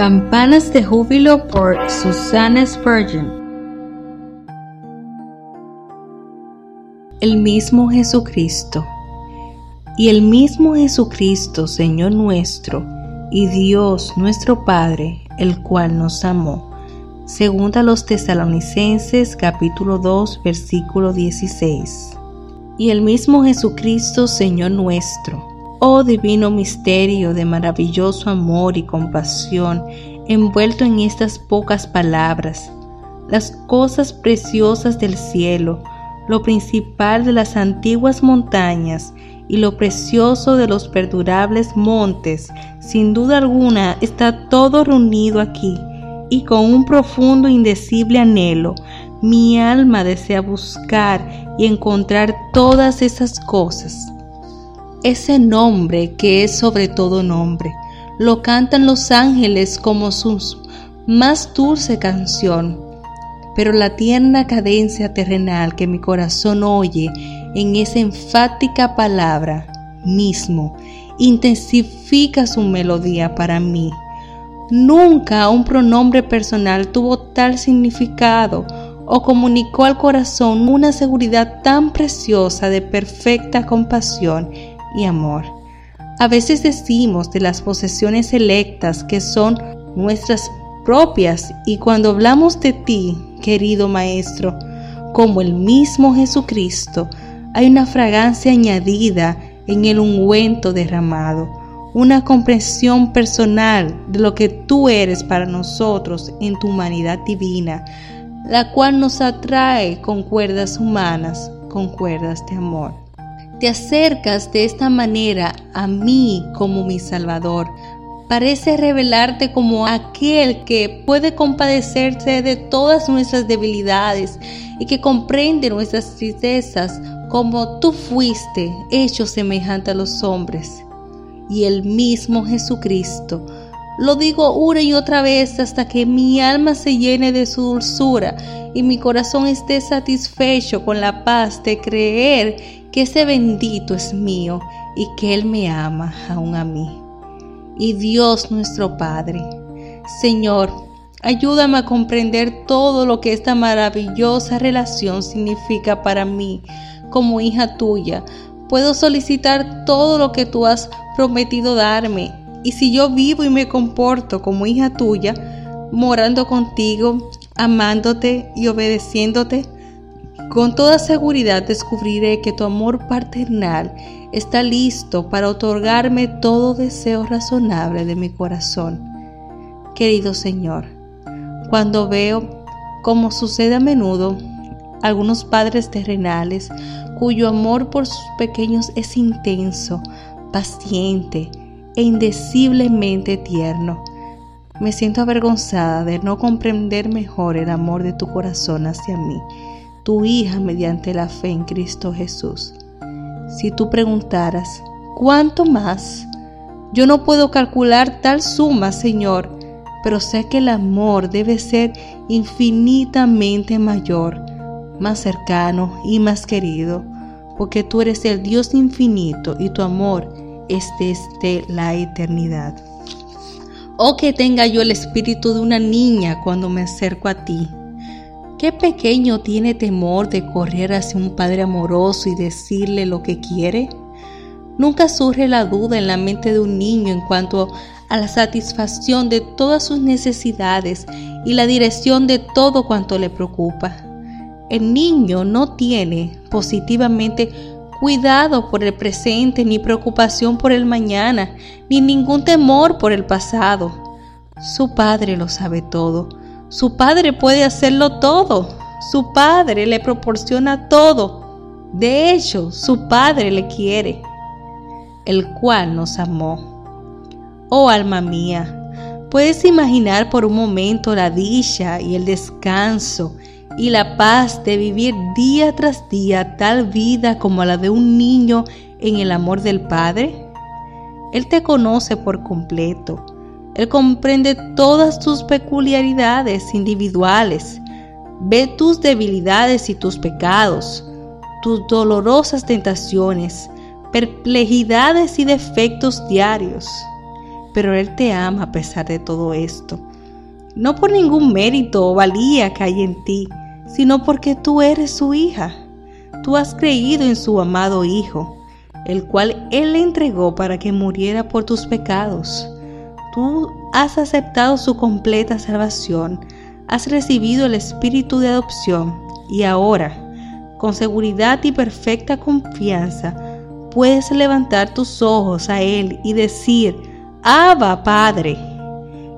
Campanas de júbilo por Susanna Spurgeon. El mismo Jesucristo. Y el mismo Jesucristo, Señor nuestro, y Dios nuestro Padre, el cual nos amó. Segunda a los tesalonicenses capítulo 2 versículo 16. Y el mismo Jesucristo, Señor nuestro, oh divino misterio de maravilloso amor y compasión, envuelto en estas pocas palabras, las cosas preciosas del cielo, lo principal de las antiguas montañas y lo precioso de los perdurables montes, sin duda alguna está todo reunido aquí, y con un profundo e indecible anhelo, mi alma desea buscar y encontrar todas esas cosas. Ese nombre que es sobre todo nombre, lo cantan los ángeles como su más dulce canción, pero la tierna cadencia terrenal que mi corazón oye en esa enfática palabra mismo intensifica su melodía para mí. Nunca un pronombre personal tuvo tal significado o comunicó al corazón una seguridad tan preciosa de perfecta compasión y amor. A veces decimos de las posesiones electas que son nuestras propias y cuando hablamos de ti, querido Maestro, como el mismo Jesucristo, hay una fragancia añadida en el ungüento derramado, una comprensión personal de lo que tú eres para nosotros en tu humanidad divina, la cual nos atrae con cuerdas humanas, con cuerdas de amor. Te acercas de esta manera a mí como mi Salvador. Parece revelarte como aquel que puede compadecerse de todas nuestras debilidades y que comprende nuestras tristezas como tú fuiste hecho semejante a los hombres. Y el mismo Jesucristo. Lo digo una y otra vez hasta que mi alma se llene de su dulzura y mi corazón esté satisfecho con la paz de creer que ese bendito es mío y que Él me ama aún a mí. Y Dios nuestro Padre, Señor, ayúdame a comprender todo lo que esta maravillosa relación significa para mí como hija tuya. Puedo solicitar todo lo que tú has prometido darme. Y si yo vivo y me comporto como hija tuya, morando contigo, amándote y obedeciéndote, con toda seguridad descubriré que tu amor paternal está listo para otorgarme todo deseo razonable de mi corazón. Querido Señor, cuando veo, como sucede a menudo, algunos padres terrenales cuyo amor por sus pequeños es intenso, paciente e indeciblemente tierno, me siento avergonzada de no comprender mejor el amor de tu corazón hacia mí tu hija mediante la fe en Cristo Jesús. Si tú preguntaras, ¿cuánto más? Yo no puedo calcular tal suma, Señor, pero sé que el amor debe ser infinitamente mayor, más cercano y más querido, porque tú eres el Dios infinito y tu amor es desde la eternidad. Oh que tenga yo el espíritu de una niña cuando me acerco a ti ¿Qué pequeño tiene temor de correr hacia un padre amoroso y decirle lo que quiere? Nunca surge la duda en la mente de un niño en cuanto a la satisfacción de todas sus necesidades y la dirección de todo cuanto le preocupa. El niño no tiene positivamente cuidado por el presente, ni preocupación por el mañana, ni ningún temor por el pasado. Su padre lo sabe todo. Su padre puede hacerlo todo. Su padre le proporciona todo. De hecho, su padre le quiere, el cual nos amó. Oh alma mía, puedes imaginar por un momento la dicha y el descanso y la paz de vivir día tras día tal vida como la de un niño en el amor del Padre? Él te conoce por completo. Él comprende todas tus peculiaridades individuales, ve tus debilidades y tus pecados, tus dolorosas tentaciones, perplejidades y defectos diarios. Pero Él te ama a pesar de todo esto, no por ningún mérito o valía que hay en ti, sino porque tú eres su hija. Tú has creído en su amado Hijo, el cual Él le entregó para que muriera por tus pecados. Tú has aceptado su completa salvación, has recibido el espíritu de adopción y ahora, con seguridad y perfecta confianza, puedes levantar tus ojos a Él y decir, Abba, Padre.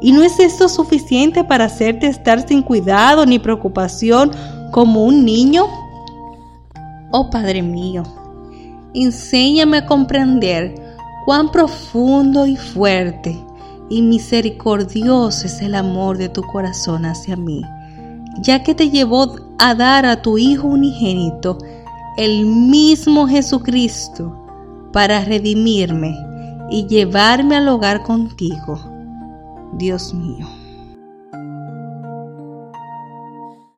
¿Y no es esto suficiente para hacerte estar sin cuidado ni preocupación como un niño? Oh Padre mío, enséñame a comprender cuán profundo y fuerte y misericordioso es el amor de tu corazón hacia mí, ya que te llevó a dar a tu Hijo unigénito, el mismo Jesucristo, para redimirme y llevarme al hogar contigo Dios mío.